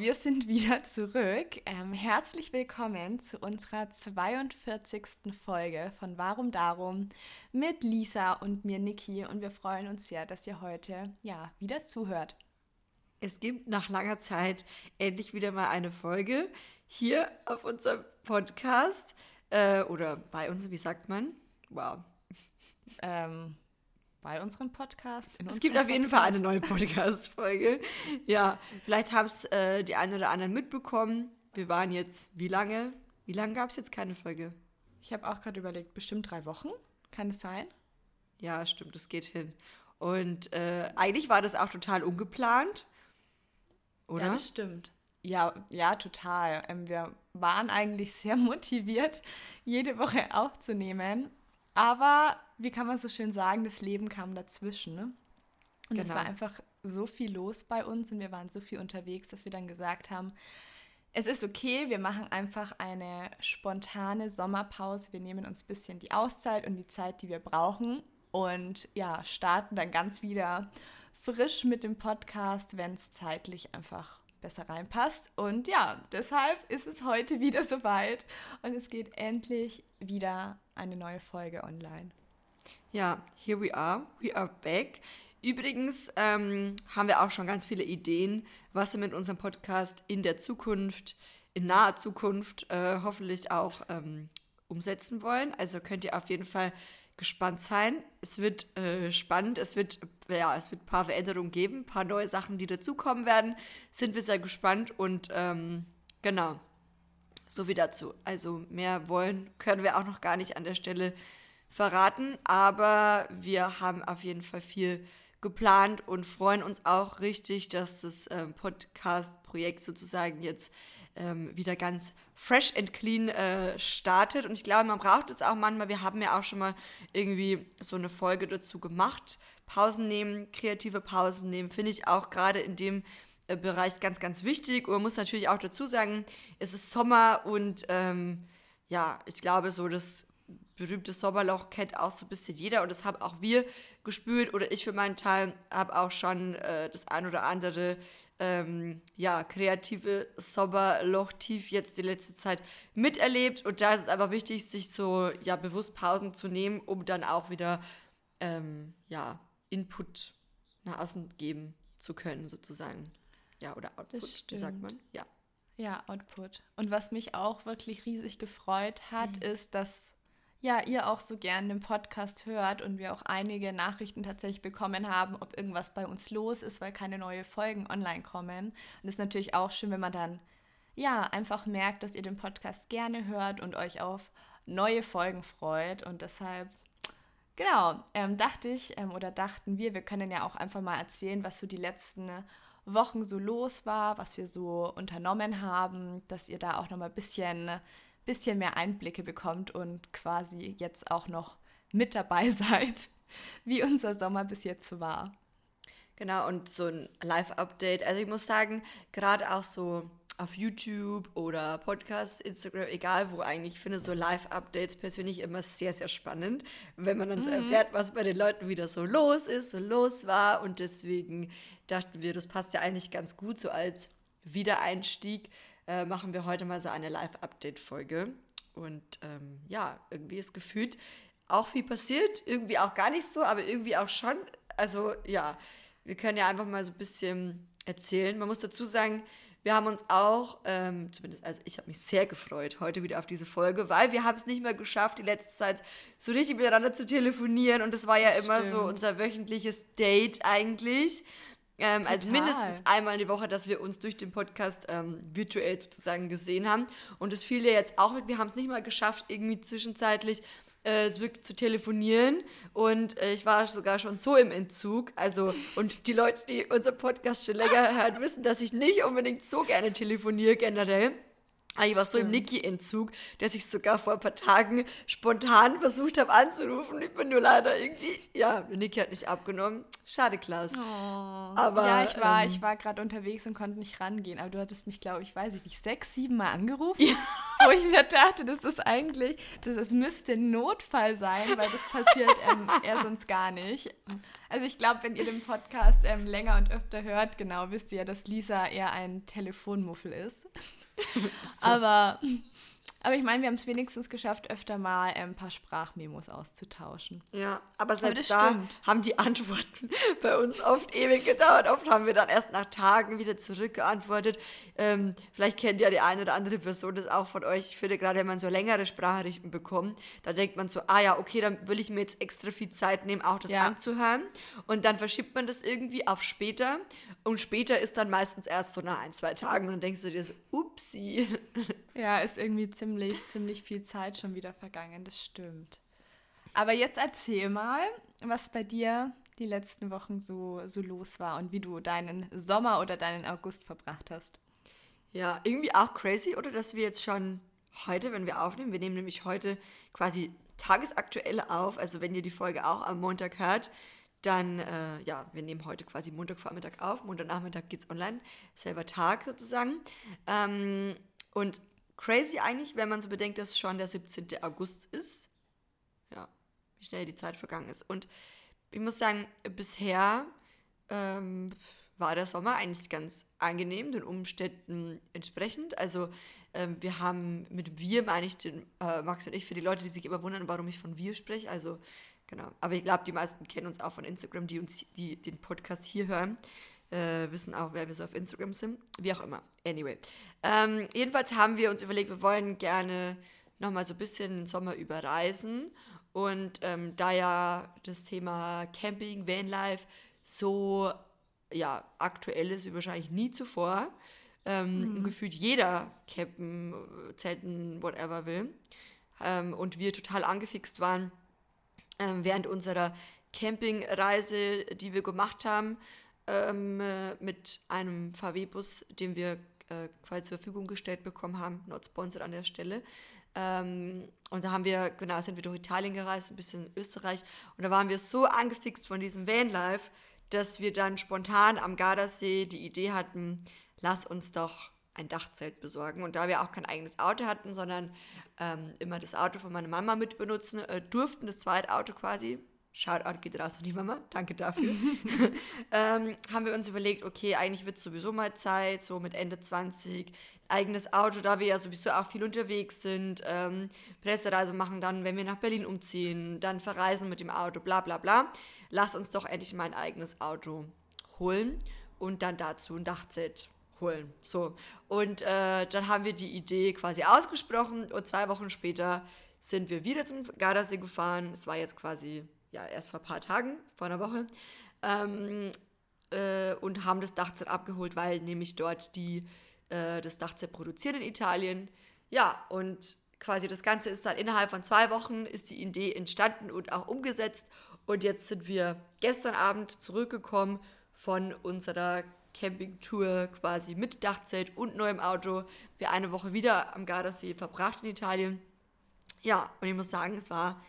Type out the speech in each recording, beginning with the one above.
wir sind wieder zurück. Ähm, herzlich willkommen zu unserer 42. Folge von Warum Darum mit Lisa und mir, Niki. Und wir freuen uns sehr, dass ihr heute ja wieder zuhört. Es gibt nach langer Zeit endlich wieder mal eine Folge hier auf unserem Podcast äh, oder bei uns, wie sagt man? Wow. Ähm, bei unserem Podcast. es gibt auf jeden Fall eine neue Podcast-Folge. ja, vielleicht haben es äh, die einen oder anderen mitbekommen. Wir waren jetzt, wie lange? Wie lange gab es jetzt keine Folge? Ich habe auch gerade überlegt, bestimmt drei Wochen. Kann es sein? Ja, stimmt, das geht hin. Und äh, eigentlich war das auch total ungeplant. Oder? Ja, das stimmt. Ja, ja, total. Ähm, wir waren eigentlich sehr motiviert, jede Woche aufzunehmen. Aber wie kann man so schön sagen, das Leben kam dazwischen. Ne? Und genau. es war einfach so viel los bei uns und wir waren so viel unterwegs, dass wir dann gesagt haben, es ist okay, wir machen einfach eine spontane Sommerpause. Wir nehmen uns ein bisschen die Auszeit und die Zeit, die wir brauchen und ja, starten dann ganz wieder frisch mit dem Podcast, wenn es zeitlich einfach besser reinpasst. Und ja, deshalb ist es heute wieder soweit und es geht endlich wieder eine neue Folge online. Ja, here we are. We are back. Übrigens ähm, haben wir auch schon ganz viele Ideen, was wir mit unserem Podcast in der Zukunft, in naher Zukunft äh, hoffentlich auch ähm, umsetzen wollen. Also könnt ihr auf jeden Fall gespannt sein. Es wird äh, spannend, es wird, ja, es wird ein paar Veränderungen geben, ein paar neue Sachen, die dazukommen werden. Sind wir sehr gespannt und ähm, genau, so wie dazu. Also mehr wollen können wir auch noch gar nicht an der Stelle verraten, aber wir haben auf jeden Fall viel geplant und freuen uns auch richtig, dass das ähm, Podcast-Projekt sozusagen jetzt ähm, wieder ganz fresh and clean äh, startet. Und ich glaube, man braucht es auch manchmal. Wir haben ja auch schon mal irgendwie so eine Folge dazu gemacht. Pausen nehmen, kreative Pausen nehmen, finde ich auch gerade in dem äh, Bereich ganz, ganz wichtig. Und man muss natürlich auch dazu sagen, es ist Sommer und ähm, ja, ich glaube, so das berühmte Sommerloch kennt auch so ein bisschen jeder und das haben auch wir gespürt oder ich für meinen Teil habe auch schon äh, das ein oder andere ähm, ja, kreative Sommerloch-Tief jetzt die letzte Zeit miterlebt. Und da ist es einfach wichtig, sich so ja, bewusst Pausen zu nehmen, um dann auch wieder ähm, ja, Input nach außen geben zu können, sozusagen. Ja, oder Output, sagt man? Ja. Ja, Output. Und was mich auch wirklich riesig gefreut hat, mhm. ist, dass ja, ihr auch so gern den Podcast hört und wir auch einige Nachrichten tatsächlich bekommen haben, ob irgendwas bei uns los ist, weil keine neuen Folgen online kommen. Und es ist natürlich auch schön, wenn man dann ja einfach merkt, dass ihr den Podcast gerne hört und euch auf neue Folgen freut. Und deshalb, genau, ähm, dachte ich ähm, oder dachten wir, wir können ja auch einfach mal erzählen, was so die letzten Wochen so los war, was wir so unternommen haben, dass ihr da auch noch mal ein bisschen bisschen mehr Einblicke bekommt und quasi jetzt auch noch mit dabei seid, wie unser Sommer bis jetzt so war. Genau, und so ein Live-Update. Also ich muss sagen, gerade auch so auf YouTube oder Podcast, Instagram, egal wo eigentlich, ich finde so Live-Updates persönlich immer sehr, sehr spannend, wenn man dann so mhm. erfährt, was bei den Leuten wieder so los ist, so los war. Und deswegen dachten wir, das passt ja eigentlich ganz gut so als Wiedereinstieg äh, machen wir heute mal so eine Live-Update-Folge. Und ähm, ja, irgendwie ist gefühlt auch viel passiert, irgendwie auch gar nicht so, aber irgendwie auch schon. Also ja, wir können ja einfach mal so ein bisschen erzählen. Man muss dazu sagen, wir haben uns auch, ähm, zumindest, also ich habe mich sehr gefreut heute wieder auf diese Folge, weil wir haben es nicht mehr geschafft, die letzte Zeit so richtig miteinander zu telefonieren. Und das war ja immer Stimmt. so unser wöchentliches Date eigentlich. Ähm, also mindestens einmal in die Woche, dass wir uns durch den Podcast ähm, virtuell sozusagen gesehen haben. Und es fiel ja jetzt auch mit. Wir haben es nicht mal geschafft, irgendwie zwischenzeitlich äh, zu telefonieren. Und äh, ich war sogar schon so im Entzug. Also, und die Leute, die unser Podcast schon länger hören, wissen, dass ich nicht unbedingt so gerne telefoniere generell. Ah, ich war so im Niki-Entzug, dass ich sogar vor ein paar Tagen spontan versucht habe anzurufen. Ich bin nur leider irgendwie, ja, Niki hat nicht abgenommen. Schade, Klaus. Oh. Aber, ja, ich war, ähm, ich war gerade unterwegs und konnte nicht rangehen. Aber du hattest mich, glaube ich, weiß ich nicht, sechs, sieben Mal angerufen. Ja. wo ich mir dachte, das ist eigentlich, das, das müsste ein Notfall sein, weil das passiert ähm, eher sonst gar nicht. Also ich glaube, wenn ihr den Podcast ähm, länger und öfter hört, genau, wisst ihr ja, dass Lisa eher ein Telefonmuffel ist. so. Aber aber ich meine, wir haben es wenigstens geschafft, öfter mal ein paar Sprachmemos auszutauschen. Ja, aber selbst aber da stimmt. haben die Antworten bei uns oft ewig gedauert. Oft haben wir dann erst nach Tagen wieder zurückgeantwortet. Ähm, vielleicht kennt ja die eine oder andere Person das auch von euch. Ich finde, gerade wenn man so längere Sprachrichten bekommt, da denkt man so, ah ja, okay, dann will ich mir jetzt extra viel Zeit nehmen, auch das ja. anzuhören. Und dann verschiebt man das irgendwie auf später. Und später ist dann meistens erst so nach ein, zwei Tagen. Und dann denkst du dir so, upsi. Ja, ist irgendwie ziemlich, ziemlich viel Zeit schon wieder vergangen, das stimmt. Aber jetzt erzähl mal, was bei dir die letzten Wochen so, so los war und wie du deinen Sommer oder deinen August verbracht hast. Ja, irgendwie auch crazy, oder? Dass wir jetzt schon heute, wenn wir aufnehmen, wir nehmen nämlich heute quasi tagesaktuell auf, also wenn ihr die Folge auch am Montag hört, dann, äh, ja, wir nehmen heute quasi Montagvormittag auf, Montagnachmittag geht es online, selber Tag sozusagen. Ähm, und crazy eigentlich, wenn man so bedenkt, dass schon der 17. August ist. Ja, wie schnell die Zeit vergangen ist. Und ich muss sagen, bisher ähm, war der Sommer eigentlich ganz angenehm, den Umständen entsprechend. Also ähm, wir haben mit wir, meine ich, den, äh, Max und ich, für die Leute, die sich immer wundern, warum ich von wir spreche. Also genau. Aber ich glaube, die meisten kennen uns auch von Instagram, die uns die den Podcast hier hören äh, wissen auch, wer wir so auf Instagram sind. Wie auch immer. Anyway. Ähm, jedenfalls haben wir uns überlegt, wir wollen gerne nochmal so ein bisschen den Sommer überreisen. Und ähm, da ja das Thema Camping, Vanlife so ja, aktuell ist wie wahrscheinlich nie zuvor, ähm, mhm. gefühlt jeder campen, zelten, whatever will. Ähm, und wir total angefixt waren ähm, während unserer Campingreise, die wir gemacht haben, ähm, äh, mit einem VW-Bus, den wir äh, quasi zur Verfügung gestellt bekommen haben, not sponsored an der Stelle. Ähm, und da haben wir, genau, sind wir durch Italien gereist, ein bisschen Österreich. Und da waren wir so angefixt von diesem Vanlife, dass wir dann spontan am Gardasee die Idee hatten, lass uns doch ein Dachzelt besorgen. Und da wir auch kein eigenes Auto hatten, sondern ähm, immer das Auto von meiner Mama mitbenutzen äh, durften, das zweite Auto quasi, Shoutout geht raus an die Mama, danke dafür. ähm, haben wir uns überlegt, okay, eigentlich wird es sowieso mal Zeit, so mit Ende 20, eigenes Auto, da wir ja sowieso auch viel unterwegs sind, ähm, Pressereise machen dann, wenn wir nach Berlin umziehen, dann verreisen mit dem Auto, bla bla bla. Lass uns doch endlich mal ein eigenes Auto holen und dann dazu ein Dachzelt holen. So. Und äh, dann haben wir die Idee quasi ausgesprochen und zwei Wochen später sind wir wieder zum Gardasee gefahren. Es war jetzt quasi ja, erst vor ein paar Tagen, vor einer Woche, ähm, äh, und haben das Dachzelt abgeholt, weil nämlich dort die äh, das Dachzelt produziert in Italien. Ja, und quasi das Ganze ist dann innerhalb von zwei Wochen ist die Idee entstanden und auch umgesetzt. Und jetzt sind wir gestern Abend zurückgekommen von unserer Campingtour quasi mit Dachzelt und neuem Auto. Wir eine Woche wieder am Gardasee verbracht in Italien. Ja, und ich muss sagen, es war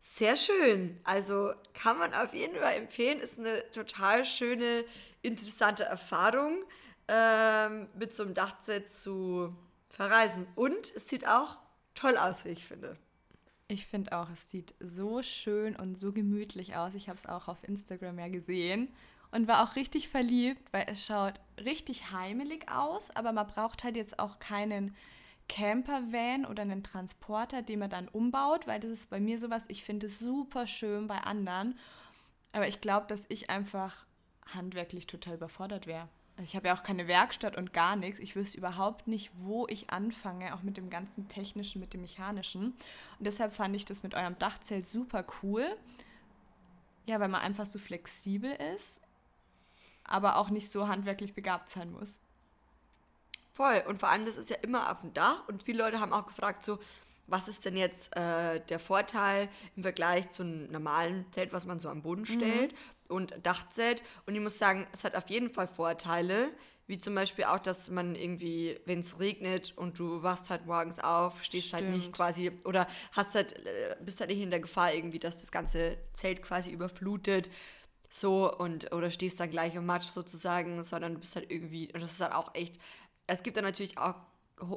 sehr schön. Also kann man auf jeden Fall empfehlen. Ist eine total schöne, interessante Erfahrung, ähm, mit so einem Dachset zu verreisen. Und es sieht auch toll aus, wie ich finde. Ich finde auch, es sieht so schön und so gemütlich aus. Ich habe es auch auf Instagram ja gesehen und war auch richtig verliebt, weil es schaut richtig heimelig aus, aber man braucht halt jetzt auch keinen Campervan oder einen Transporter, den man dann umbaut, weil das ist bei mir sowas, ich finde es super schön bei anderen. Aber ich glaube, dass ich einfach handwerklich total überfordert wäre. Also ich habe ja auch keine Werkstatt und gar nichts. Ich wüsste überhaupt nicht, wo ich anfange, auch mit dem ganzen Technischen, mit dem Mechanischen. Und deshalb fand ich das mit eurem Dachzelt super cool. Ja, weil man einfach so flexibel ist, aber auch nicht so handwerklich begabt sein muss. Voll. Und vor allem, das ist ja immer auf dem Dach. Und viele Leute haben auch gefragt, so, was ist denn jetzt äh, der Vorteil im Vergleich zu einem normalen Zelt, was man so am Boden mhm. stellt mhm. und Dachzelt. Und ich muss sagen, es hat auf jeden Fall Vorteile, wie zum Beispiel auch, dass man irgendwie, wenn es regnet und du wachst halt morgens auf, stehst Stimmt. halt nicht quasi oder hast halt, äh, bist halt nicht in der Gefahr irgendwie, dass das ganze Zelt quasi überflutet. So und oder stehst dann gleich im Matsch sozusagen, sondern du bist halt irgendwie, und das ist halt auch echt es gibt dann natürlich auch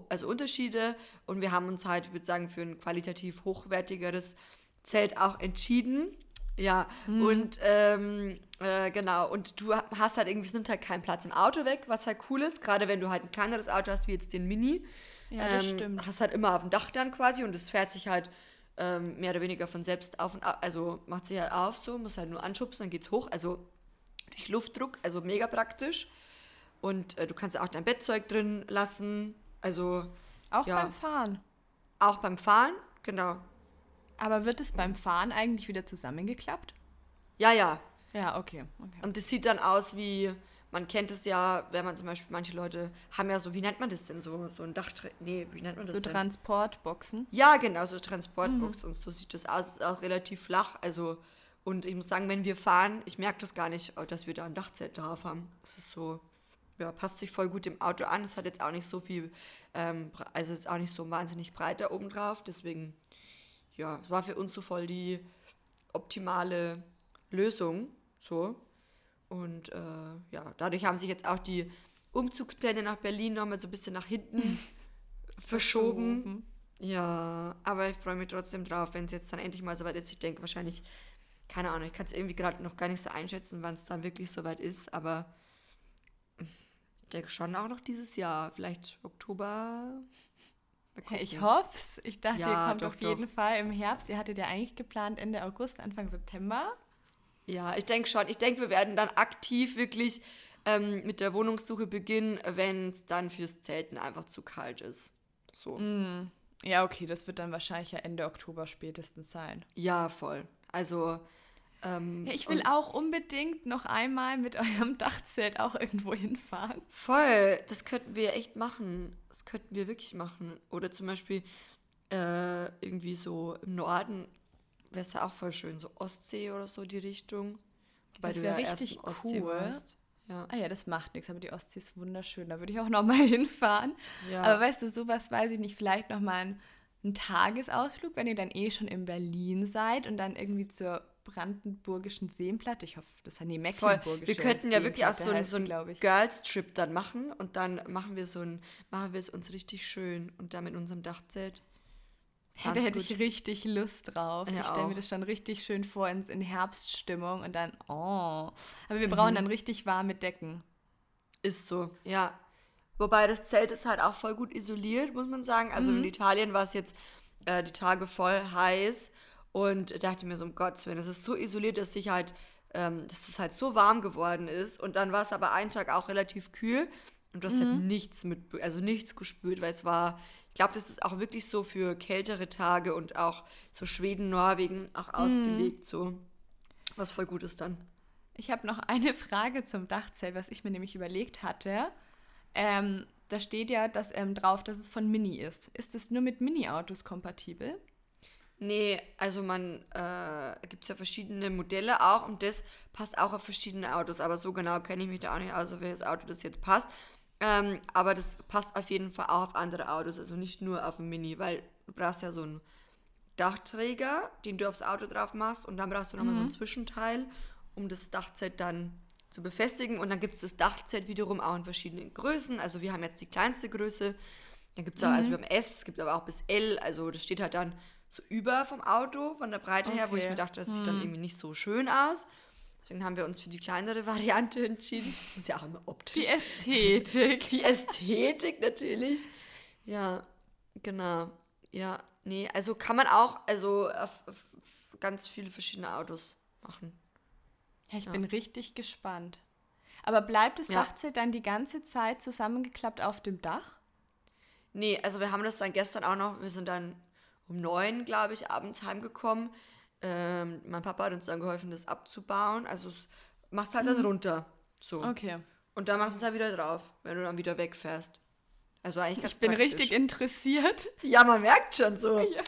also Unterschiede und wir haben uns halt, ich würde sagen, für ein qualitativ hochwertigeres Zelt auch entschieden. Ja, mhm. und ähm, äh, genau, und du hast halt irgendwie, es nimmt halt keinen Platz im Auto weg, was halt cool ist, gerade wenn du halt ein kleineres Auto hast, wie jetzt den Mini. Ja, das ähm, stimmt. Hast halt immer auf dem Dach dann quasi und es fährt sich halt ähm, mehr oder weniger von selbst auf und ab, also macht sich halt auf so, muss halt nur anschubsen, dann geht's hoch, also durch Luftdruck, also mega praktisch. Und äh, du kannst auch dein Bettzeug drin lassen, also. Auch ja, beim Fahren. Auch beim Fahren, genau. Aber wird es beim Fahren eigentlich wieder zusammengeklappt? Ja, ja. Ja, okay. okay. Und das sieht dann aus wie, man kennt es ja, wenn man zum Beispiel, manche Leute haben ja so, wie nennt man das denn, so, so ein Dach, nee, wie nennt man das so denn? Transportboxen? Ja, genau, so Transportboxen. Mhm. Und so sieht das aus, ist auch relativ flach, also, und ich muss sagen, wenn wir fahren, ich merke das gar nicht, dass wir da ein Dachzelt drauf haben. Es ist so, ja, passt sich voll gut im Auto an. Es hat jetzt auch nicht so viel, ähm, also ist auch nicht so wahnsinnig breit da oben drauf, deswegen ja, es war für uns so voll die optimale Lösung. So. Und äh, ja, dadurch haben sich jetzt auch die Umzugspläne nach Berlin nochmal so ein bisschen nach hinten verschoben. Ja, aber ich freue mich trotzdem drauf, wenn es jetzt dann endlich mal soweit ist. Ich denke wahrscheinlich, keine Ahnung, ich kann es irgendwie gerade noch gar nicht so einschätzen, wann es dann wirklich soweit ist, aber denke schon auch noch dieses Jahr, vielleicht Oktober, ich hoffe es. Ich dachte, ja, ihr kommt doch, auf jeden doch. Fall im Herbst. Ihr hattet ja eigentlich geplant Ende August, Anfang September. Ja, ich denke schon. Ich denke, wir werden dann aktiv wirklich ähm, mit der Wohnungssuche beginnen, wenn es dann fürs Zelten einfach zu kalt ist. So. Mm. Ja, okay, das wird dann wahrscheinlich ja Ende Oktober spätestens sein. Ja, voll. Also ähm, ja, ich will auch unbedingt noch einmal mit eurem Dachzelt auch irgendwo hinfahren. Voll, das könnten wir echt machen. Das könnten wir wirklich machen. Oder zum Beispiel äh, irgendwie so im Norden wäre es ja auch voll schön, so Ostsee oder so die Richtung. Weil das wäre ja richtig cool. Warst. Ja. Ah ja, das macht nichts, aber die Ostsee ist wunderschön. Da würde ich auch noch mal hinfahren. Ja. Aber weißt du, sowas weiß ich nicht. Vielleicht noch mal ein, ein Tagesausflug, wenn ihr dann eh schon in Berlin seid und dann irgendwie zur brandenburgischen Seenplatte. Ich hoffe, das ist nie Mecklenburgische Wir könnten ja wirklich auch so, ein, so einen Girls-Trip dann machen und dann machen wir so ein, machen wir es uns richtig schön und da mit unserem Dachzelt. Ja, da hätte gut. ich richtig Lust drauf. Ja, ich stelle mir das schon richtig schön vor ins, in Herbststimmung und dann, oh. Aber wir brauchen mhm. dann richtig warme Decken. Ist so, ja. Wobei das Zelt ist halt auch voll gut isoliert, muss man sagen. Also mhm. in Italien war es jetzt äh, die Tage voll heiß und dachte mir so, um Gottes Willen, das ist so isoliert, dass sich halt, ähm, dass es halt so warm geworden ist. Und dann war es aber einen Tag auch relativ kühl und du hast halt mhm. halt nichts mit, also nichts gespürt, weil es war, ich glaube, das ist auch wirklich so für kältere Tage und auch so Schweden, Norwegen auch mhm. ausgelegt, so. Was voll gut ist dann. Ich habe noch eine Frage zum Dachzelt, was ich mir nämlich überlegt hatte. Ähm, da steht ja dass, ähm, drauf, dass es von Mini ist. Ist es nur mit Mini-Autos kompatibel? Nee, also man äh, gibt es ja verschiedene Modelle auch und das passt auch auf verschiedene Autos, aber so genau kenne ich mich da auch nicht aus, auf welches Auto das jetzt passt. Ähm, aber das passt auf jeden Fall auch auf andere Autos, also nicht nur auf ein Mini, weil du brauchst ja so einen Dachträger, den du aufs Auto drauf machst und dann brauchst du nochmal mhm. so ein mhm. Zwischenteil, um das Dachzelt dann zu befestigen und dann gibt es das Dachzelt wiederum auch in verschiedenen Größen, also wir haben jetzt die kleinste Größe, dann gibt es mhm. also wir haben S, es gibt aber auch bis L, also das steht halt dann so über vom Auto, von der Breite okay. her, wo ich mir dachte, das hm. sieht dann hm. irgendwie nicht so schön aus. Deswegen haben wir uns für die kleinere Variante entschieden. Das ist ja auch immer optisch. Die Ästhetik. Die Ästhetik natürlich. Ja, genau. Ja, nee, also kann man auch, also auf, auf ganz viele verschiedene Autos machen. Ja, ich ja. bin richtig gespannt. Aber bleibt das ja. Dachzelt dann die ganze Zeit zusammengeklappt auf dem Dach? Nee, also wir haben das dann gestern auch noch, wir sind dann um neun, glaube ich, abends heimgekommen. Ähm, mein Papa hat uns dann geholfen, das abzubauen. Also es machst halt mhm. dann runter. So. Okay. Und dann machst du es halt wieder drauf, wenn du dann wieder wegfährst. Also eigentlich ganz Ich bin praktisch. richtig interessiert. Ja, man merkt schon so. Ja.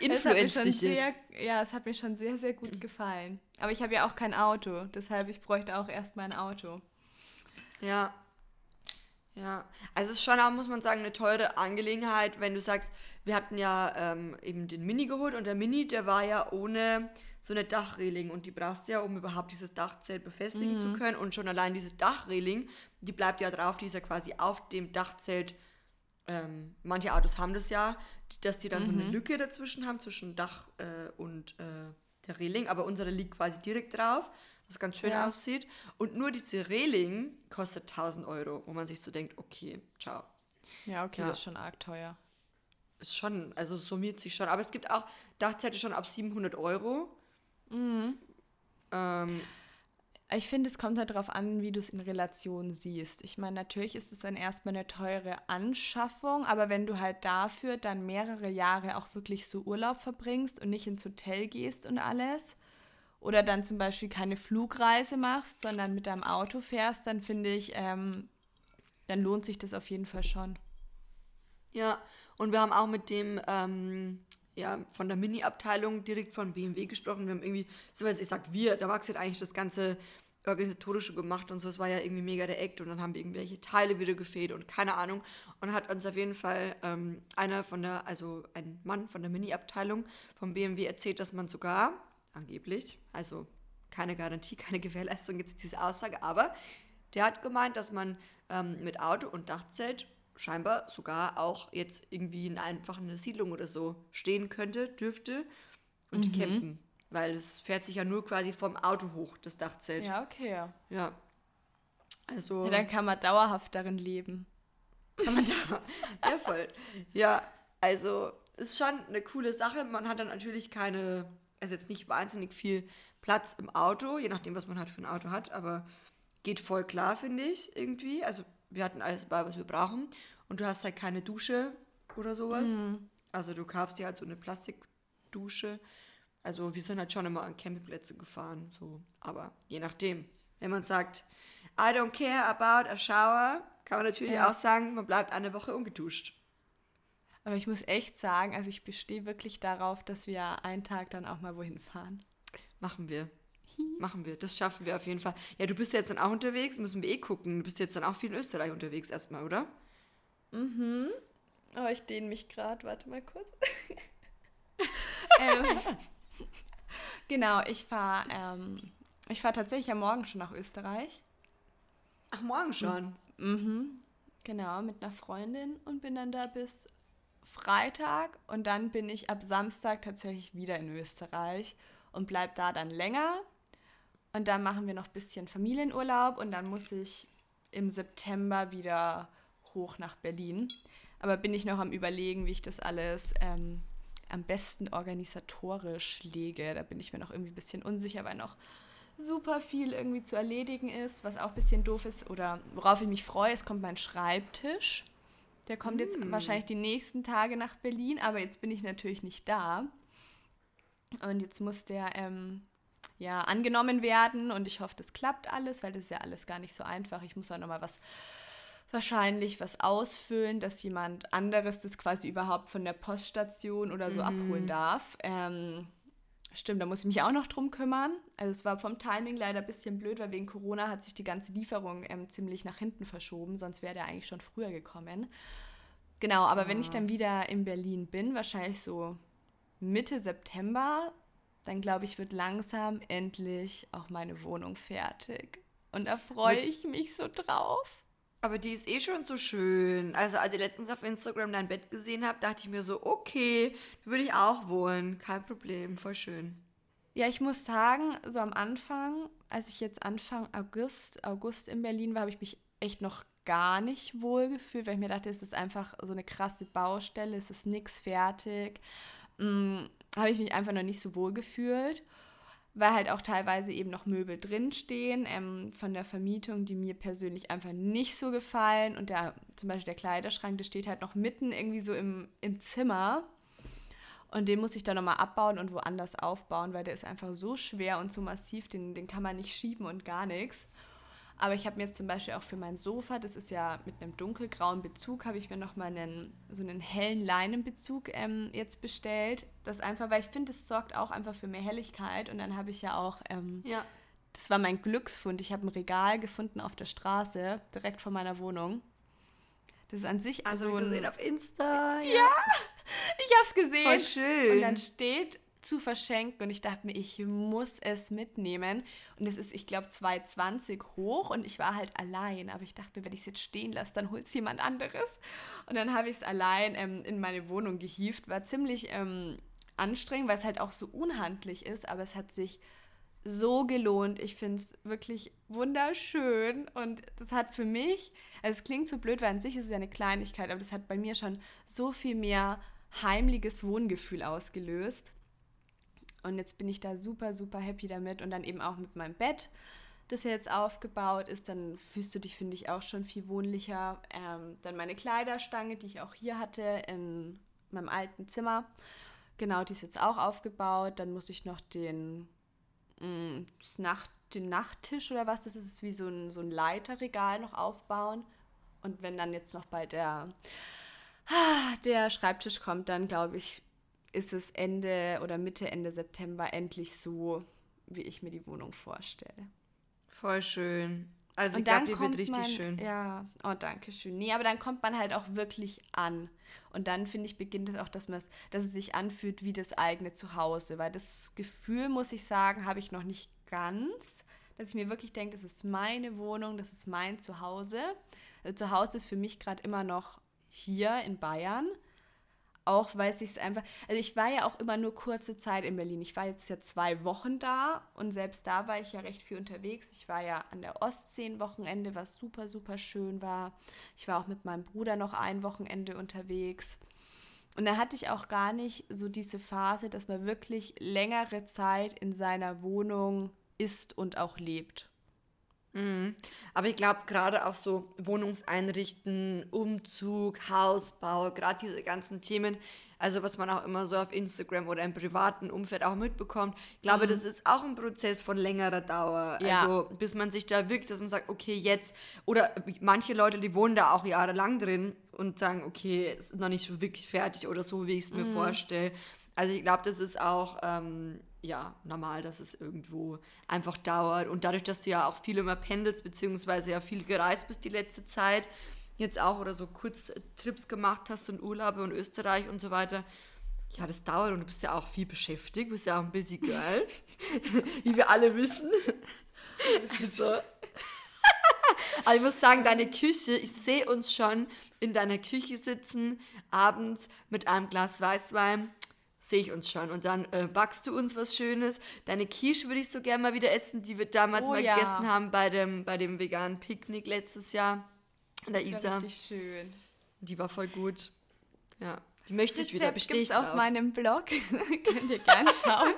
Influenz dich sehr, jetzt. Ja, es hat mir schon sehr, sehr gut gefallen. Aber ich habe ja auch kein Auto, deshalb ich bräuchte auch erstmal ein Auto. Ja, ja, also es ist schon auch, muss man sagen, eine teure Angelegenheit, wenn du sagst, wir hatten ja ähm, eben den Mini geholt und der Mini, der war ja ohne so eine Dachreling und die brauchst du ja, um überhaupt dieses Dachzelt befestigen mhm. zu können und schon allein diese Dachreling, die bleibt ja drauf, die ist ja quasi auf dem Dachzelt ähm, manche Autos haben das ja, dass die dann mhm. so eine mhm. Lücke dazwischen haben, zwischen Dach äh, und äh, der Reling, aber unsere liegt quasi direkt drauf, was ganz schön ja. aussieht. Und nur diese Reling kostet 1000 Euro, wo man sich so denkt, okay, ciao. Ja, okay, ja. das ist schon arg teuer. Ist schon, also summiert sich schon. Aber es gibt auch Dachzelte schon ab 700 Euro. Mhm. Ähm, ich finde, es kommt halt darauf an, wie du es in Relation siehst. Ich meine, natürlich ist es dann erstmal eine teure Anschaffung, aber wenn du halt dafür dann mehrere Jahre auch wirklich so Urlaub verbringst und nicht ins Hotel gehst und alles, oder dann zum Beispiel keine Flugreise machst, sondern mit deinem Auto fährst, dann finde ich, ähm, dann lohnt sich das auf jeden Fall schon. Ja, und wir haben auch mit dem ähm, ja, von der Mini-Abteilung direkt von BMW gesprochen. Wir haben irgendwie, so was ich sag, wir, der Max hat eigentlich das ganze organisatorische gemacht und so, es war ja irgendwie mega der Act und dann haben wir irgendwelche Teile wieder gefehlt und keine Ahnung und hat uns auf jeden Fall ähm, einer von der, also ein Mann von der Mini-Abteilung vom BMW erzählt, dass man sogar, angeblich, also keine Garantie, keine Gewährleistung jetzt diese Aussage, aber der hat gemeint, dass man ähm, mit Auto und Dachzelt scheinbar sogar auch jetzt irgendwie in einfach in einer Siedlung oder so stehen könnte, dürfte und mhm. campen. Weil es fährt sich ja nur quasi vom Auto hoch, das Dachzelt. Ja, okay. Ja. Also. Ja, dann kann man dauerhaft darin leben. Kann man da. ja, voll. Ja, also ist schon eine coole Sache. Man hat dann natürlich keine, also jetzt nicht wahnsinnig viel Platz im Auto, je nachdem, was man halt für ein Auto hat, aber geht voll klar, finde ich, irgendwie. Also wir hatten alles dabei, was wir brauchen. Und du hast halt keine Dusche oder sowas. Mhm. Also du kaufst dir halt so eine Plastikdusche. Also wir sind halt schon immer an Campingplätze gefahren, so. Aber je nachdem. Wenn man sagt, I don't care about a shower, kann man natürlich ja. auch sagen, man bleibt eine Woche ungeduscht. Aber ich muss echt sagen, also ich bestehe wirklich darauf, dass wir einen Tag dann auch mal wohin fahren. Machen wir. Machen wir, das schaffen wir auf jeden Fall. Ja, du bist jetzt dann auch unterwegs, müssen wir eh gucken. Du bist jetzt dann auch viel in Österreich unterwegs erstmal, oder? Mhm. Oh, ich dehne mich gerade. Warte mal kurz. ähm, genau, ich fahre ähm, ich fahr tatsächlich ja morgen schon nach Österreich. Ach, morgen schon? Mhm. Genau, mit einer Freundin und bin dann da bis Freitag und dann bin ich ab Samstag tatsächlich wieder in Österreich und bleib da dann länger und dann machen wir noch ein bisschen Familienurlaub und dann muss ich im September wieder hoch nach Berlin. Aber bin ich noch am Überlegen, wie ich das alles ähm, am besten organisatorisch lege. Da bin ich mir noch irgendwie ein bisschen unsicher, weil noch super viel irgendwie zu erledigen ist, was auch ein bisschen doof ist oder worauf ich mich freue, es kommt mein Schreibtisch. Der kommt jetzt mm. wahrscheinlich die nächsten Tage nach Berlin, aber jetzt bin ich natürlich nicht da. Und jetzt muss der ähm, ja, angenommen werden und ich hoffe, das klappt alles, weil das ist ja alles gar nicht so einfach. Ich muss auch nochmal was, wahrscheinlich was ausfüllen, dass jemand anderes das quasi überhaupt von der Poststation oder so mhm. abholen darf. Ähm, stimmt, da muss ich mich auch noch drum kümmern. Also es war vom Timing leider ein bisschen blöd, weil wegen Corona hat sich die ganze Lieferung ähm, ziemlich nach hinten verschoben, sonst wäre der eigentlich schon früher gekommen. Genau, aber ah. wenn ich dann ah. wieder in Berlin bin, wahrscheinlich so Mitte September, dann glaube ich, wird langsam endlich auch meine Wohnung fertig. Und da freue ich mich so drauf. Aber die ist eh schon so schön. Also als ich letztens auf Instagram dein Bett gesehen habe, dachte ich mir so, okay, da würde ich auch wohnen. Kein Problem, voll schön. Ja, ich muss sagen, so am Anfang, als ich jetzt Anfang August, August in Berlin war, habe ich mich echt noch gar nicht wohl gefühlt, weil ich mir dachte, es ist einfach so eine krasse Baustelle, es ist nichts fertig. Mhm habe ich mich einfach noch nicht so wohl gefühlt, weil halt auch teilweise eben noch Möbel drinstehen ähm, von der Vermietung, die mir persönlich einfach nicht so gefallen. Und der, zum Beispiel der Kleiderschrank, der steht halt noch mitten irgendwie so im, im Zimmer. Und den muss ich dann nochmal abbauen und woanders aufbauen, weil der ist einfach so schwer und so massiv, den, den kann man nicht schieben und gar nichts. Aber ich habe mir jetzt zum Beispiel auch für mein Sofa, das ist ja mit einem dunkelgrauen Bezug, habe ich mir nochmal einen, so einen hellen Leinenbezug ähm, jetzt bestellt. Das einfach, weil ich finde, es sorgt auch einfach für mehr Helligkeit. Und dann habe ich ja auch, ähm, ja. das war mein Glücksfund. Ich habe ein Regal gefunden auf der Straße, direkt vor meiner Wohnung. Das ist an sich also so ein, gesehen auf Insta. Ja, ja ich habe es gesehen. Voll schön. Und dann steht zu verschenken und ich dachte mir, ich muss es mitnehmen. Und es ist, ich glaube, 2,20 hoch und ich war halt allein. Aber ich dachte mir, wenn ich es jetzt stehen lasse, dann holt es jemand anderes. Und dann habe ich es allein ähm, in meine Wohnung gehievt. War ziemlich ähm, anstrengend, weil es halt auch so unhandlich ist, aber es hat sich so gelohnt. Ich finde es wirklich wunderschön und das hat für mich, also es klingt so blöd, weil an sich ist es ja eine Kleinigkeit, aber das hat bei mir schon so viel mehr heimliches Wohngefühl ausgelöst. Und jetzt bin ich da super, super happy damit und dann eben auch mit meinem Bett, das jetzt aufgebaut ist, dann fühlst du dich, finde ich, auch schon viel wohnlicher. Ähm, dann meine Kleiderstange, die ich auch hier hatte in meinem alten Zimmer. Genau, die ist jetzt auch aufgebaut. Dann muss ich noch den Mm, Nacht, den Nachttisch oder was, das ist wie so ein, so ein Leiterregal noch aufbauen. Und wenn dann jetzt noch bei der, der Schreibtisch kommt, dann glaube ich, ist es Ende oder Mitte, Ende September endlich so, wie ich mir die Wohnung vorstelle. Voll schön. Also ich glaube, die wird richtig man, schön. Ja, oh, danke schön. Nee, aber dann kommt man halt auch wirklich an. Und dann, finde ich, beginnt es auch, dass, dass es sich anfühlt wie das eigene Zuhause. Weil das Gefühl, muss ich sagen, habe ich noch nicht ganz. Dass ich mir wirklich denke, das ist meine Wohnung, das ist mein Zuhause. Also Zuhause ist für mich gerade immer noch hier in Bayern auch weil es einfach, also ich war ja auch immer nur kurze Zeit in Berlin. Ich war jetzt ja zwei Wochen da und selbst da war ich ja recht viel unterwegs. Ich war ja an der Ostsee ein Wochenende, was super, super schön war. Ich war auch mit meinem Bruder noch ein Wochenende unterwegs. Und da hatte ich auch gar nicht so diese Phase, dass man wirklich längere Zeit in seiner Wohnung ist und auch lebt. Mhm. Aber ich glaube, gerade auch so Wohnungseinrichten, Umzug, Hausbau, gerade diese ganzen Themen, also was man auch immer so auf Instagram oder im privaten Umfeld auch mitbekommt, ich glaube, mhm. das ist auch ein Prozess von längerer Dauer. Ja. Also bis man sich da wirklich, dass man sagt, okay, jetzt, oder manche Leute, die wohnen da auch jahrelang drin und sagen, okay, es ist noch nicht so wirklich fertig oder so, wie ich es mir mhm. vorstelle. Also ich glaube, das ist auch ähm, ja, normal, dass es irgendwo einfach dauert. Und dadurch, dass du ja auch viel immer pendelst, beziehungsweise ja viel gereist bist die letzte Zeit, jetzt auch oder so Kurztrips gemacht hast und Urlaube und Österreich und so weiter, ja, das dauert und du bist ja auch viel beschäftigt, bist ja auch ein busy girl, wie wir alle wissen. Also, aber ich muss sagen, deine Küche, ich sehe uns schon in deiner Küche sitzen, abends mit einem Glas Weißwein sehe ich uns schon. Und dann äh, backst du uns was Schönes. Deine Quiche würde ich so gerne mal wieder essen, die wir damals oh, mal ja. gegessen haben bei dem, bei dem veganen Picknick letztes Jahr. An der das Isa. richtig schön. Die war voll gut. Ja, die möchte ich wieder bestätigen. auf meinem Blog. Könnt ihr gerne schauen.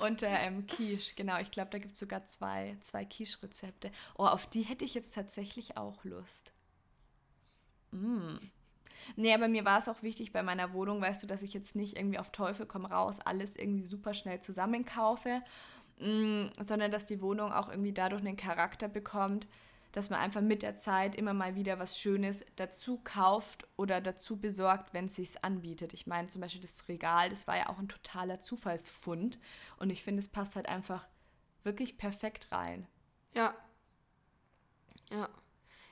Unter ähm, Quiche, genau. Ich glaube, da gibt es sogar zwei, zwei Quiche-Rezepte. Oh, auf die hätte ich jetzt tatsächlich auch Lust. Mm. Nee, aber mir war es auch wichtig bei meiner Wohnung, weißt du, dass ich jetzt nicht irgendwie auf Teufel komm raus alles irgendwie super schnell zusammenkaufe, mm, sondern dass die Wohnung auch irgendwie dadurch einen Charakter bekommt, dass man einfach mit der Zeit immer mal wieder was Schönes dazu kauft oder dazu besorgt, wenn es sich anbietet. Ich meine zum Beispiel das Regal, das war ja auch ein totaler Zufallsfund und ich finde, es passt halt einfach wirklich perfekt rein. Ja. Ja.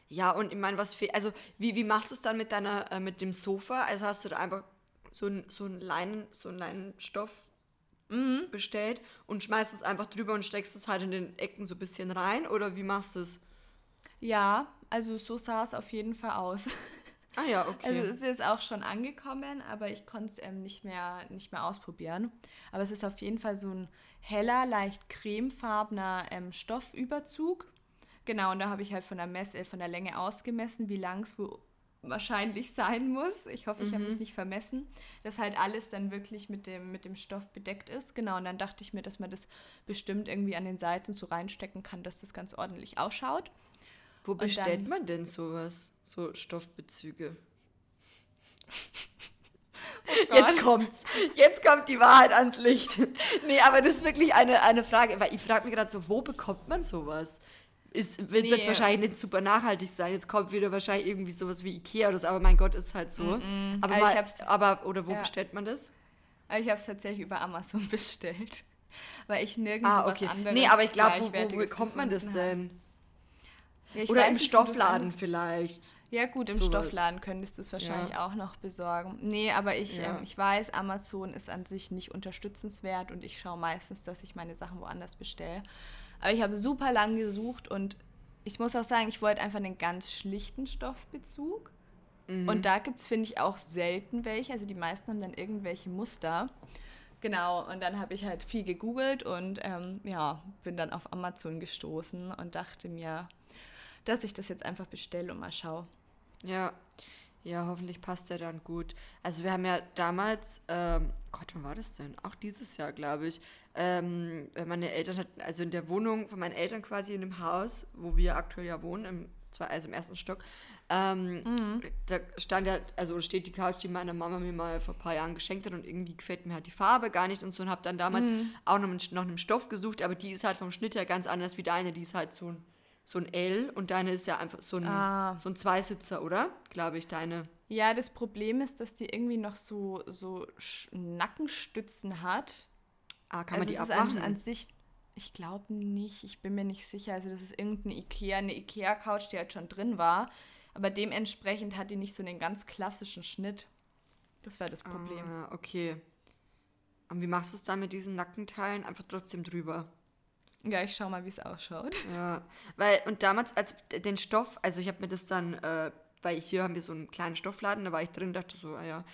Ja, und ich meine, was fehlt, also wie, wie machst du es dann mit deiner, äh, mit dem Sofa? Also hast du da einfach so ein, so ein Leinen, so einen Leinenstoff mhm. bestellt und schmeißt es einfach drüber und steckst es halt in den Ecken so ein bisschen rein? Oder wie machst du es? Ja, also so sah es auf jeden Fall aus. Ah ja, okay. Also es ist jetzt auch schon angekommen, aber ich konnte es ähm, nicht, mehr, nicht mehr ausprobieren. Aber es ist auf jeden Fall so ein heller, leicht cremefarbener ähm, Stoffüberzug Genau, und da habe ich halt von der Messe, von der Länge ausgemessen, wie lang es wo wahrscheinlich sein muss. Ich hoffe, ich mhm. habe mich nicht vermessen, dass halt alles dann wirklich mit dem, mit dem Stoff bedeckt ist. Genau, und dann dachte ich mir, dass man das bestimmt irgendwie an den Seiten so reinstecken kann, dass das ganz ordentlich ausschaut. Wo und bestellt dann, man denn sowas, so Stoffbezüge? Oh Jetzt kommt's. Jetzt kommt die Wahrheit ans Licht. nee, aber das ist wirklich eine, eine Frage, weil ich frage mich gerade so, wo bekommt man sowas? Ist, wird nee. wahrscheinlich nicht super nachhaltig sein. Jetzt kommt wieder wahrscheinlich irgendwie sowas wie Ikea oder so, aber mein Gott, ist halt so. Mm -mm. Aber, mal, aber, oder wo ja. bestellt man das? Ich habe es tatsächlich über Amazon bestellt. Weil ich nirgendwo ah, okay. was anderes Nee, aber ich glaube, wo, wo bekommt man das denn? Ja, Oder im nicht, Stoffladen vielleicht. Ja, gut, im Sowas. Stoffladen könntest du es wahrscheinlich Ja. auch noch besorgen. Nee, aber ich, ähm, ich weiß, Amazon ist an sich nicht unterstützenswert und ich schaue meistens, dass ich meine Sachen woanders bestelle. Aber ich habe super lang gesucht und ich muss auch sagen, ich wollte einfach einen ganz schlichten Stoffbezug. Mhm. Und da gibt es, finde ich, auch selten welche. Also die meisten haben dann irgendwelche Muster. Genau, und dann habe ich halt viel gegoogelt und ähm, ja, bin dann auf Amazon gestoßen und dachte mir, dass ich das jetzt einfach bestelle und mal schaue. Ja, ja, hoffentlich passt der dann gut. Also wir haben ja damals, ähm, Gott, wann war das denn? Auch dieses Jahr, glaube ich. Ähm, äh, meine Eltern hatten, also in der Wohnung von meinen Eltern quasi in dem Haus, wo wir aktuell ja wohnen, im, also im ersten Stock, ähm, da stand ja, also steht die Couch, die meine Mama mir mal vor ein paar Jahren geschenkt hat und irgendwie gefällt mir halt die Farbe gar nicht und so und habe dann damals auch noch, nach einem Stoff gesucht, aber die ist halt vom Schnitt her ganz anders wie deine, die ist halt so ein, so ein L und deine ist ja einfach so ein, Ah. so ein Zweisitzer, oder? Glaube ich, deine. Ja, das Problem ist, dass die irgendwie noch so, so Nackenstützen hat. Ah, kann also man die es ist an, abmachen? an sich, ich glaube nicht, ich bin mir nicht sicher. Also das ist irgendein Ikea, eine Ikea-Couch, die halt schon drin war. Aber dementsprechend hat die nicht so einen ganz klassischen Schnitt. Das war das Problem. Ah, okay. Und wie machst du es dann mit diesen Nackenteilen? Einfach trotzdem drüber. Ja, ich schau mal, wie es ausschaut. Ja, weil, und damals, als den Stoff, also ich habe mir das dann, äh, weil hier haben wir so einen kleinen Stoffladen, da war ich drin, dachte so, ah ja,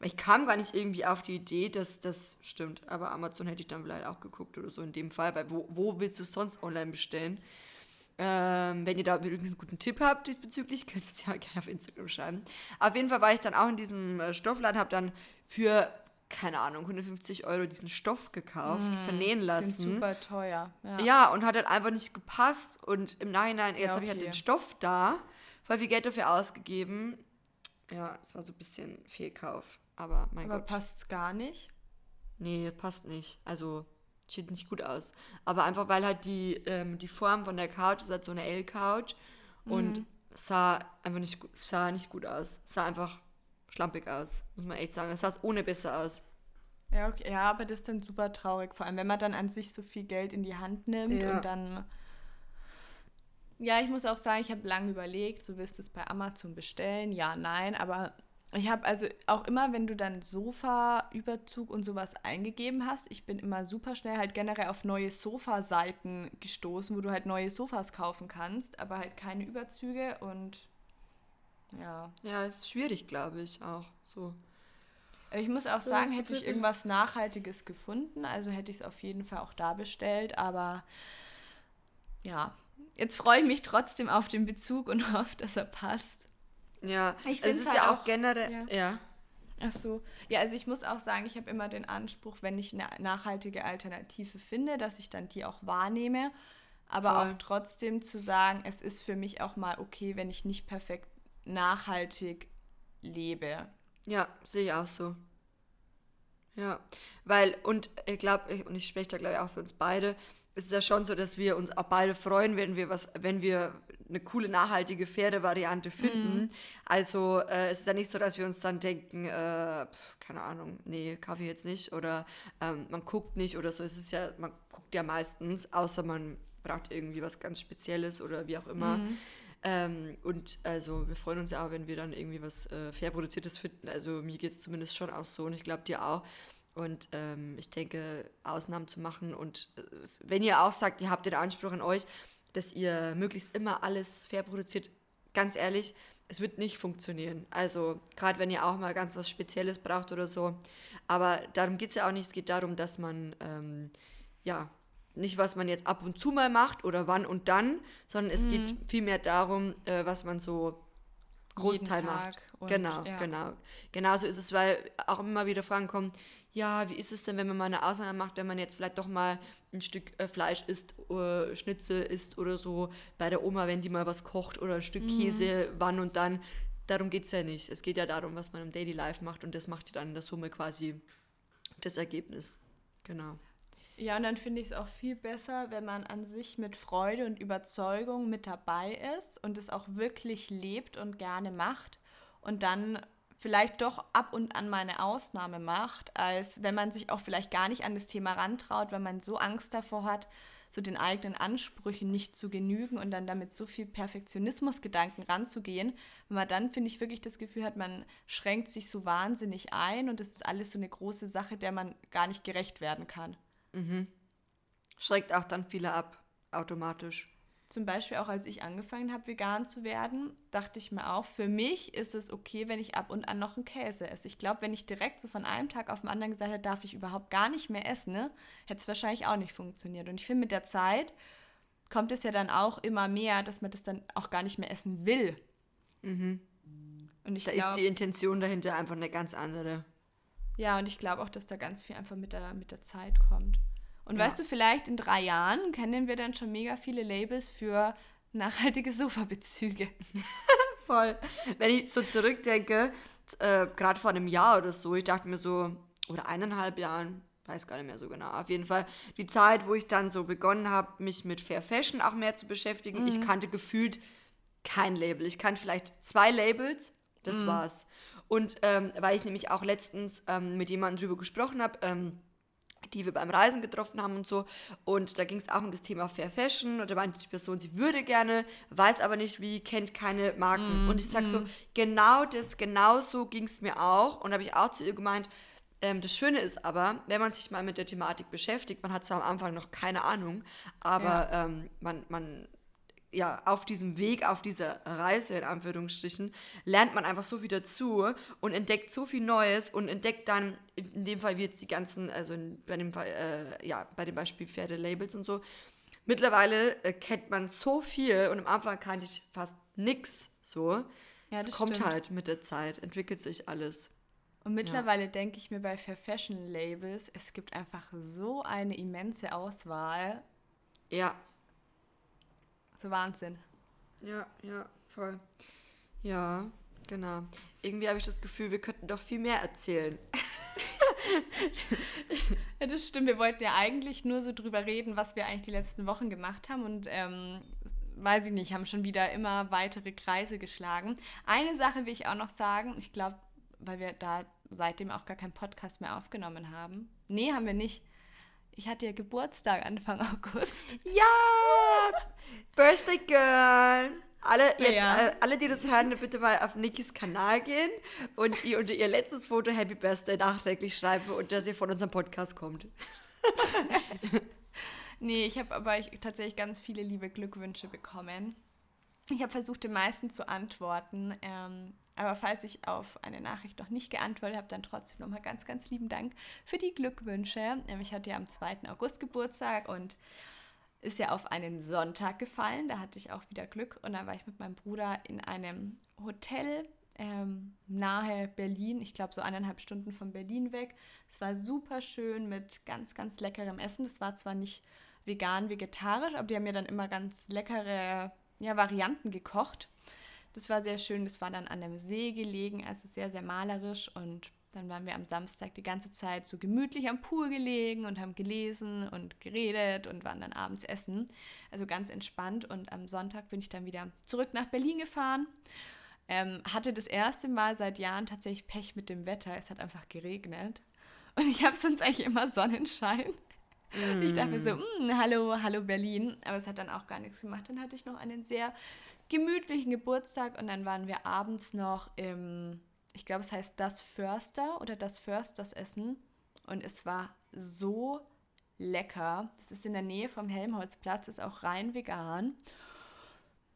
ich kam gar nicht irgendwie auf die Idee, dass das stimmt, aber Amazon hätte ich dann vielleicht auch geguckt oder so in dem Fall, weil wo, wo willst du es sonst online bestellen? Ähm, wenn ihr da übrigens einen guten Tipp habt diesbezüglich, könnt ihr es ja gerne auf Instagram schreiben. Auf jeden Fall war ich dann auch in diesem äh, Stoffladen, habe dann für, keine Ahnung, 150 Euro diesen Stoff gekauft, vernähen Sind lassen. super teuer. Ja. Ja, und hat halt einfach nicht gepasst. Und im Nachhinein, jetzt Ja, habe ich halt okay. den Stoff da, voll viel Geld dafür ausgegeben. Ja, es war so ein bisschen Fehlkauf. Aber mein Aber Gott. passt es gar nicht. Nee, passt nicht. Also, sieht nicht gut aus. Aber einfach, weil halt die, ähm, die Form von der Couch ist halt so eine L-Couch. Und Mhm. sah einfach nicht, sah nicht gut aus. Sah einfach schlampig aus, muss man echt sagen. Es sah ohne besser aus. Ja, okay. ja, aber das ist dann super traurig. Vor allem, wenn man dann an sich so viel Geld in die Hand nimmt Ja. und dann. Ja, ich muss auch sagen, ich habe lange überlegt, so willst du es bei Amazon bestellen? Ja, nein, aber ich habe also auch immer, wenn du dann Sofa, Überzug und sowas eingegeben hast, ich bin immer super schnell halt generell auf neue Sofaseiten gestoßen, wo du halt neue Sofas kaufen kannst, aber halt keine Überzüge und ja. Ja, ist schwierig, glaube ich, auch. So. Ich muss auch sagen, hätte ich irgendwas Nachhaltiges gefunden, also hätte ich es auf jeden Fall auch da bestellt, aber ja, jetzt freue ich mich trotzdem auf den Bezug und hoffe, dass er passt. Ja, Ich es find's ist halt ja auch auch- generell. ja. ja. Ach so, ja, also ich muss auch sagen, ich habe immer den Anspruch, wenn ich eine nachhaltige Alternative finde, dass ich dann die auch wahrnehme, aber Voll. auch trotzdem zu sagen, es ist für mich auch mal okay, wenn ich nicht perfekt nachhaltig lebe. Ja, sehe ich auch so. Ja, weil, und ich glaube, und ich spreche da glaube ich auch für uns beide, es ist ja schon so, dass wir uns auch beide freuen, wenn wir was, wenn wir eine coole, nachhaltige, faire Variante finden. Also äh, es ist ja nicht so, dass wir uns dann denken, äh, pf, keine Ahnung, nee, kaufe ich jetzt nicht oder ähm, man guckt nicht oder so. Es ist ja, man guckt ja meistens, außer man braucht irgendwie was ganz Spezielles oder wie auch immer. Ähm, und also wir freuen uns ja auch, wenn wir dann irgendwie was äh, fair produziertes finden. Also mir geht es zumindest schon auch so und ich glaube dir auch. Und ähm, ich denke, Ausnahmen zu machen und äh, wenn ihr auch sagt, ihr habt den Anspruch an euch, dass ihr möglichst immer alles fair produziert, ganz ehrlich, es wird nicht funktionieren. Also gerade wenn ihr auch mal ganz was Spezielles braucht oder so. Aber darum geht es ja auch nicht. Es geht darum, dass man ähm, ja nicht, was man jetzt ab und zu mal macht oder wann und dann, sondern es geht vielmehr darum, äh, was man so Großteil macht. Und- genau, ja. genau. Genauso ist es, weil auch immer wieder Fragen kommen, ja, wie ist es denn, wenn man mal eine Ausnahme macht, wenn man jetzt vielleicht doch mal ein Stück äh, Fleisch isst, äh, Schnitzel isst oder so, bei der Oma, wenn die mal was kocht oder ein Stück Käse, wann und dann. Darum geht es ja nicht. Es geht ja darum, was man im Daily Life macht und das macht ja dann in der Summe quasi das Ergebnis. Genau. Ja, und dann finde ich es auch viel besser, wenn man an sich mit Freude und Überzeugung mit dabei ist und es auch wirklich lebt und gerne macht und dann vielleicht doch ab und an mal eine Ausnahme macht, als wenn man sich auch vielleicht gar nicht an das Thema rantraut, wenn man so Angst davor hat, so den eigenen Ansprüchen nicht zu genügen und dann damit so viel Perfektionismusgedanken ranzugehen, wenn man dann, finde ich, wirklich das Gefühl hat, man schränkt sich so wahnsinnig ein und das ist alles so eine große Sache, der man gar nicht gerecht werden kann. Mhm. Schreckt auch dann viele ab, automatisch. Zum Beispiel auch als ich angefangen habe, vegan zu werden, dachte ich mir auch, für mich ist es okay, wenn ich ab und an noch einen Käse esse. Ich glaube, wenn ich direkt so von einem Tag auf den anderen gesagt hätte, darf ich überhaupt gar nicht mehr essen, ne, hätte es wahrscheinlich auch nicht funktioniert. Und ich finde, mit der Zeit kommt es ja dann auch immer mehr, dass man das dann auch gar nicht mehr essen will. Mhm. Und ich da glaub, ist die Intention dahinter einfach eine ganz andere. Ja, und ich glaube auch, dass da ganz viel einfach mit der, mit der Zeit kommt. Und ja. weißt du, vielleicht in drei Jahren kennen wir dann schon mega viele Labels für nachhaltige Sofabezüge. Voll. Wenn ich so zurückdenke, äh, gerade vor einem Jahr oder so, ich dachte mir so, oder eineinhalb Jahren, weiß gar nicht mehr so genau. Auf jeden Fall die Zeit, wo ich dann so begonnen habe, mich mit Fair Fashion auch mehr zu beschäftigen. Mhm. Ich kannte gefühlt kein Label. Ich kannte vielleicht zwei Labels, das mhm. war's. Und ähm, weil ich nämlich auch letztens ähm, mit jemandem drüber gesprochen habe, ähm, die wir beim Reisen getroffen haben und so. Und da ging es auch um das Thema Fair Fashion. Und da meinte die Person, sie würde gerne, weiß aber nicht wie, kennt keine Marken. Mm, und ich sag mm. so, genau das, genau so ging es mir auch. Und da habe ich auch zu ihr gemeint, ähm, das Schöne ist aber, wenn man sich mal mit der Thematik beschäftigt, man hat zwar am Anfang noch keine Ahnung, aber ja. ähm, man, man ja, auf diesem Weg, auf dieser Reise in Anführungsstrichen, lernt man einfach so viel dazu und entdeckt so viel Neues und entdeckt dann, in dem Fall wie jetzt die ganzen, also in, bei dem äh, ja, bei dem Beispiel Pferdelabels und so, mittlerweile äh, kennt man so viel und am Anfang kannte ich fast nichts so. Ja, das es kommt stimmt. halt mit der Zeit, entwickelt sich alles. Und mittlerweile ja. denke ich mir bei Fair Fashion Labels, es gibt einfach so eine immense Auswahl. Ja, so Wahnsinn. Ja, ja, voll. Ja, genau. Irgendwie habe ich das Gefühl, wir könnten doch viel mehr erzählen. ja, das stimmt. Wir wollten ja eigentlich nur so drüber reden, was wir eigentlich die letzten Wochen gemacht haben und ähm, weiß ich nicht, haben schon wieder immer weitere Kreise geschlagen. Eine Sache will ich auch noch sagen. Ich glaube, weil wir da seitdem auch gar keinen Podcast mehr aufgenommen haben. Nee, haben wir nicht. Ich hatte ja Geburtstag Anfang August. Ja! Birthday Girl! Alle, jetzt, ja. äh, alle, die das hören, bitte mal auf Nikis Kanal gehen und ihr unter ihr letztes Foto Happy Birthday nachträglich schreiben und dass ihr von unserem Podcast kommt. nee, ich habe aber ich, tatsächlich ganz viele liebe Glückwünsche bekommen. Ich habe versucht, den meisten zu antworten. Ähm, aber falls ich auf eine Nachricht noch nicht geantwortet habe, dann trotzdem nochmal ganz, ganz lieben Dank für die Glückwünsche. Ähm, ich hatte ja am 2. August Geburtstag und ist ja auf einen Sonntag gefallen. Da hatte ich auch wieder Glück. Und dann war ich mit meinem Bruder in einem Hotel ähm, nahe Berlin. Ich glaube, so eineinhalb Stunden von Berlin weg. Es war super schön mit ganz, ganz leckerem Essen. Das war zwar nicht vegan, vegetarisch, aber die haben mir dann immer ganz leckere ja, Varianten gekocht. Das war sehr schön. Das war dann an einem See gelegen, also sehr, sehr malerisch. Und dann waren wir am Samstag die ganze Zeit so gemütlich am Pool gelegen und haben gelesen und geredet und waren dann abends essen. Also ganz entspannt. Und am Sonntag bin ich dann wieder zurück nach Berlin gefahren. Ähm, hatte das erste Mal seit Jahren tatsächlich Pech mit dem Wetter. Es hat einfach geregnet. Und ich habe sonst eigentlich immer Sonnenschein. Mm. Ich dachte mir so, mm, hallo, hallo Berlin. Aber es hat dann auch gar nichts gemacht. Dann hatte ich noch einen sehr gemütlichen Geburtstag und dann waren wir abends noch im, ich glaube, es heißt das Förster oder das Försters Essen. Und es war so lecker. Das ist in der Nähe vom Helmholtzplatz, ist auch rein vegan.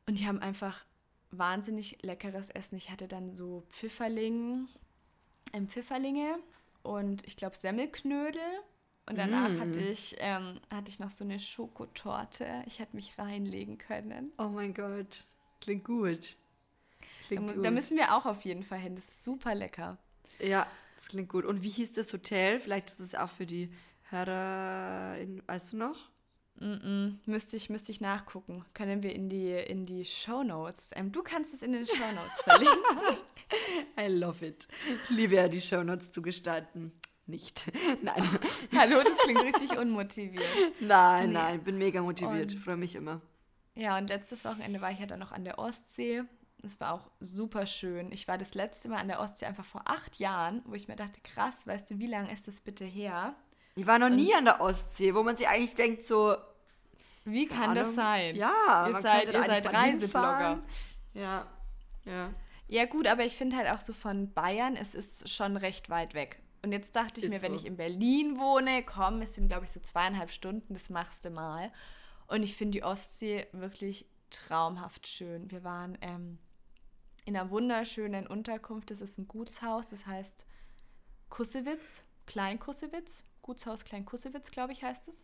Und die haben einfach wahnsinnig leckeres Essen. Ich hatte dann so Pfifferling, ähm, Pfifferlinge und ich glaube Semmelknödel und danach mm. hatte, ich, ähm, hatte ich noch so eine Schokotorte. Ich hätte mich reinlegen können. Oh mein Gott, klingt gut. Klingt da, gut. da müssen wir auch auf jeden Fall hin. Das ist super lecker. Ja, das klingt gut. Und wie hieß das Hotel? Vielleicht ist es auch für die Hörer, weißt du noch? Mm -mm. Müsste, ich, müsste ich nachgucken. Können wir in die, in die Show Notes. Ähm, du kannst es in den Show Notes verlinken. I love it. Ich liebe ja, die Show Notes zu gestalten nicht. nein. Hallo, das klingt richtig unmotiviert. Nein, nee. nein, bin mega motiviert. Freue mich immer. Ja, und letztes Wochenende war ich ja dann noch an der Ostsee. Das war auch super schön. Ich war das letzte Mal an der Ostsee einfach vor acht Jahren, wo ich mir dachte, krass, weißt du, wie lange ist das bitte her? Ich war noch und nie an der Ostsee, wo man sich eigentlich denkt, so, Wie kann das sein? Ja, ihr man seid, ihr seid Reiseblogger. Ja, ja. Ja, gut, aber ich finde halt auch so von Bayern, es ist schon recht weit weg. Und jetzt dachte ich Ist mir, wenn so. ich in Berlin wohne, komm, es sind, glaube ich, so zweieinhalb Stunden, das machst du mal. Und ich finde die Ostsee wirklich traumhaft schön. Wir waren ähm, in einer wunderschönen Unterkunft. Das ist ein Gutshaus, das heißt Kussewitz, Klein Kussewitz. Gutshaus Klein Kussewitz, glaube ich, heißt es.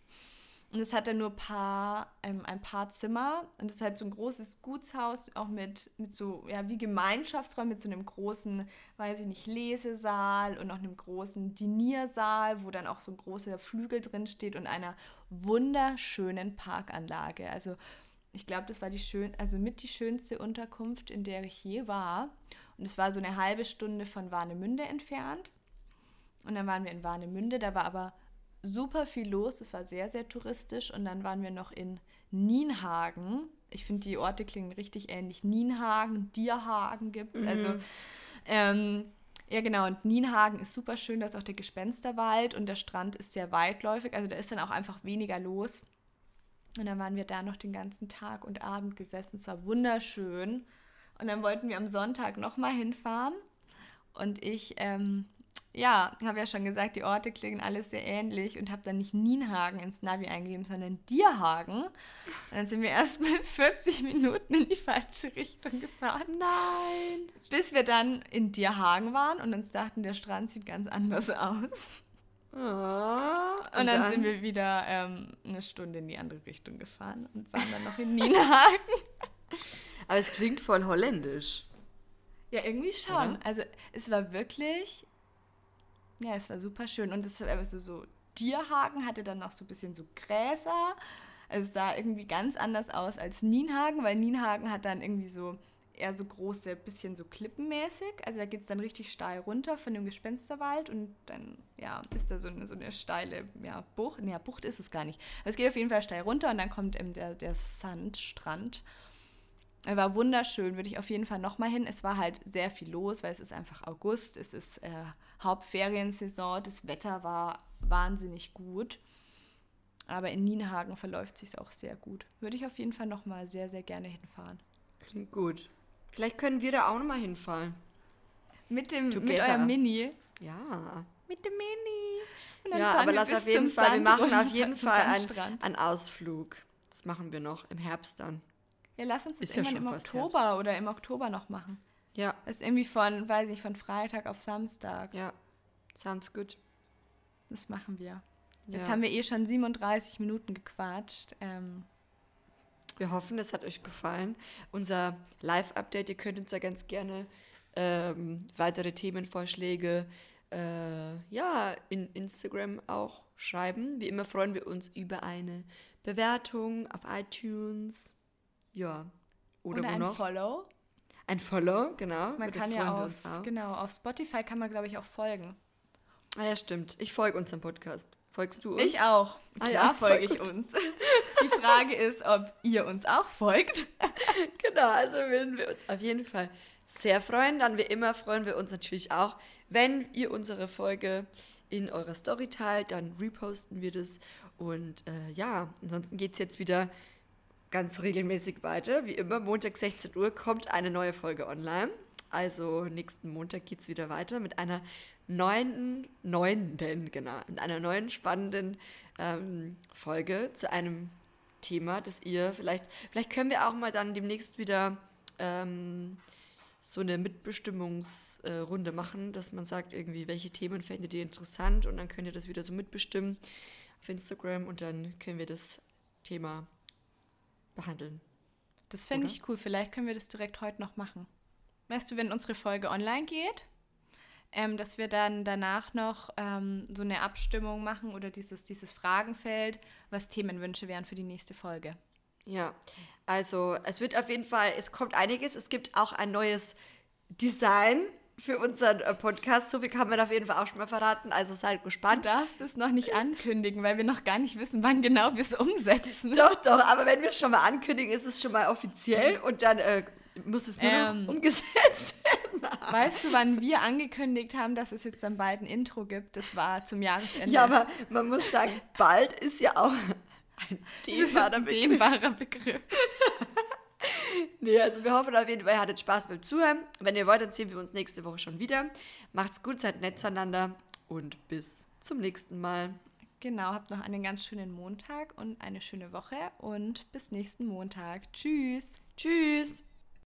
Und es hat dann nur paar, ähm, ein paar Zimmer. Und es ist halt so ein großes Gutshaus, auch mit, mit so, ja, wie Gemeinschaftsräumen, mit so einem großen, weiß ich nicht, Lesesaal und noch einem großen Diniersaal, wo dann auch so ein großer Flügel drin steht und einer wunderschönen Parkanlage. Also ich glaube, das war die schön, also mit die schönste Unterkunft, in der ich je war. Und es war so eine halbe Stunde von Warnemünde entfernt. Und dann waren wir in Warnemünde, da war aber super viel los, es war sehr, sehr touristisch. Und dann waren wir noch in Nienhagen. Ich finde, die Orte klingen richtig ähnlich. Nienhagen, Dierhagen gibt es. Also, ähm, ja, genau. Und Nienhagen ist super schön, da ist auch der Gespensterwald und der Strand ist sehr weitläufig. Also, da ist dann auch einfach weniger los. Und dann waren wir da noch den ganzen Tag und Abend gesessen. Es war wunderschön. Und dann wollten wir am Sonntag nochmal hinfahren. Und ich, ähm, ja, habe ja schon gesagt, die Orte klingen alles sehr ähnlich und habe dann nicht Nienhagen ins Navi eingegeben, sondern Dierhagen. Und dann sind wir erstmal 40 Minuten in die falsche Richtung gefahren. Nein. Bis wir dann in Dierhagen waren und uns dachten, der Strand sieht ganz anders aus. Oh, Und, dann, sind wir wieder ähm, eine Stunde in die andere Richtung gefahren und waren dann noch in Nienhagen. Aber es klingt voll holländisch. Ja, irgendwie schon. Oder? Also es war wirklich, ja, es war super schön. Und es war also so, Dierhagen hatte dann noch so ein bisschen so Gräser. Also es sah irgendwie ganz anders aus als Nienhagen, weil Nienhagen hat dann irgendwie so eher so große, bisschen so klippenmäßig. Also da geht es dann richtig steil runter von dem Gespensterwald und dann, ja, ist da so eine, so eine steile, ja, Bucht. Nee, Bucht ist es gar nicht. Aber es geht auf jeden Fall steil runter und dann kommt eben der, der Sandstrand. Er war wunderschön, würde ich auf jeden Fall nochmal hin. Es war halt sehr viel los, weil es ist einfach August, es ist äh, Hauptferiensaison, das Wetter war wahnsinnig gut. Aber in Nienhagen verläuft sich auch sehr gut. Würde ich auf jeden Fall nochmal sehr, sehr gerne hinfahren. Klingt gut. Vielleicht können wir da auch nochmal hinfahren. Mit dem, mit Together. eurem Mini. Ja. Mit dem Mini. Ja, aber lass auf jeden Fall, wir machen auf jeden Fall einen, einen Ausflug. Das machen wir noch im Herbst dann. Ja, lass uns das Ist ja irgendwann schon im Oktober oder im Oktober noch machen. Ja, Das ist irgendwie von, weiß ich, von Freitag auf Samstag. ja. Sounds good. Das machen wir. Ja. Jetzt haben wir eh schon 37 Minuten gequatscht. Ähm, Wir hoffen, es hat euch gefallen. Unser Live-Update, ihr könnt uns ja ganz gerne ähm, weitere Themenvorschläge äh, ja, in Instagram auch schreiben. Wie immer freuen wir uns über eine Bewertung auf iTunes. Ja. Oder, oder wo ein noch? Follow. ein Follow, genau. Man kann ja auf, uns auch. genau, auf Spotify kann man, glaube ich, auch folgen. Ah ja, stimmt. Ich folge unserem Podcast. Folgst du uns? Ich auch. Ah Klar ja, folge ich gut. uns. Die Frage ist, ob ihr uns auch folgt. Genau, also würden wir uns auf jeden Fall sehr freuen. Dann wie immer freuen wir uns natürlich auch, wenn ihr unsere Folge in eurer Story teilt, dann reposten wir das. Und äh, ja, ansonsten geht es jetzt wieder ganz regelmäßig weiter. Wie immer, Montag 16 Uhr kommt eine neue Folge online. Also nächsten Montag geht es wieder weiter mit einer neuen, neunten, genau, mit einer neuen spannenden ähm, Folge zu einem Thema, das ihr vielleicht, vielleicht können wir auch mal dann demnächst wieder ähm, so eine Mitbestimmungsrunde machen, dass man sagt, irgendwie, welche Themen fändet ihr interessant und dann könnt ihr das wieder so mitbestimmen auf Instagram und dann können wir das Thema behandeln. Das fände ich cool. Vielleicht können wir das direkt heute noch machen. Weißt du, wenn unsere Folge online geht, ähm, dass wir dann danach noch ähm, so eine Abstimmung machen oder dieses, dieses Fragenfeld, was Themenwünsche wären für die nächste Folge. Ja, also es wird auf jeden Fall, es kommt einiges. Es gibt auch ein neues Design für unseren äh, Podcast. So viel kann man auf jeden Fall auch schon mal verraten. Also seid Du gespannt. darfst es noch nicht ankündigen, weil wir noch gar nicht wissen, wann genau wir es umsetzen. Doch, doch, aber wenn wir es schon mal ankündigen, ist es schon mal offiziell und dann äh, muss es nur Ähm. noch umgesetzt werden. Weißt du, wann wir angekündigt haben, dass es jetzt dann bald ein Intro gibt? Das war zum Jahresende. Ja, aber man muss sagen, bald ist ja auch Dehnbarer Begriff. Dehnbarer Begriff. Nee, also wir hoffen auf jeden Fall, ihr hattet Spaß beim Zuhören. Wenn ihr wollt, dann sehen wir uns nächste Woche schon wieder. Macht's gut, seid nett zueinander und bis zum nächsten Mal. Genau, habt noch einen ganz schönen Montag und eine schöne Woche und bis nächsten Montag. Tschüss. Tschüss.